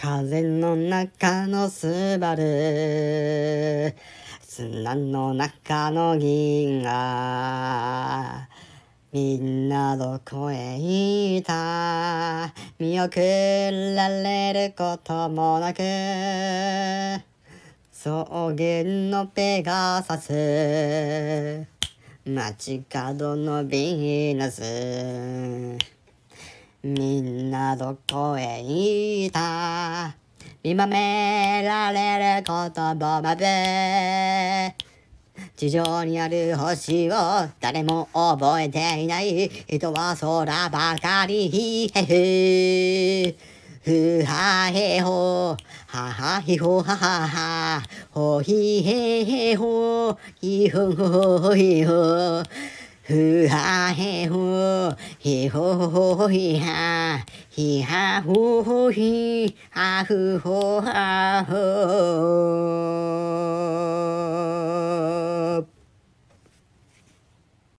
風の中のスバル。砂の中の銀河。みんなどこへ行った。見送られることもなく。草原のペガサス。街角のヴィーナス。みんなどこへ行った?見守られる言葉まで。地上にある星を誰も覚えていない人は空ばかり。へへ。ふはへほ。ははひほ。はははほ。ひへへほ。ひほほひほふはへほひほほひはひはほほひはふほはほ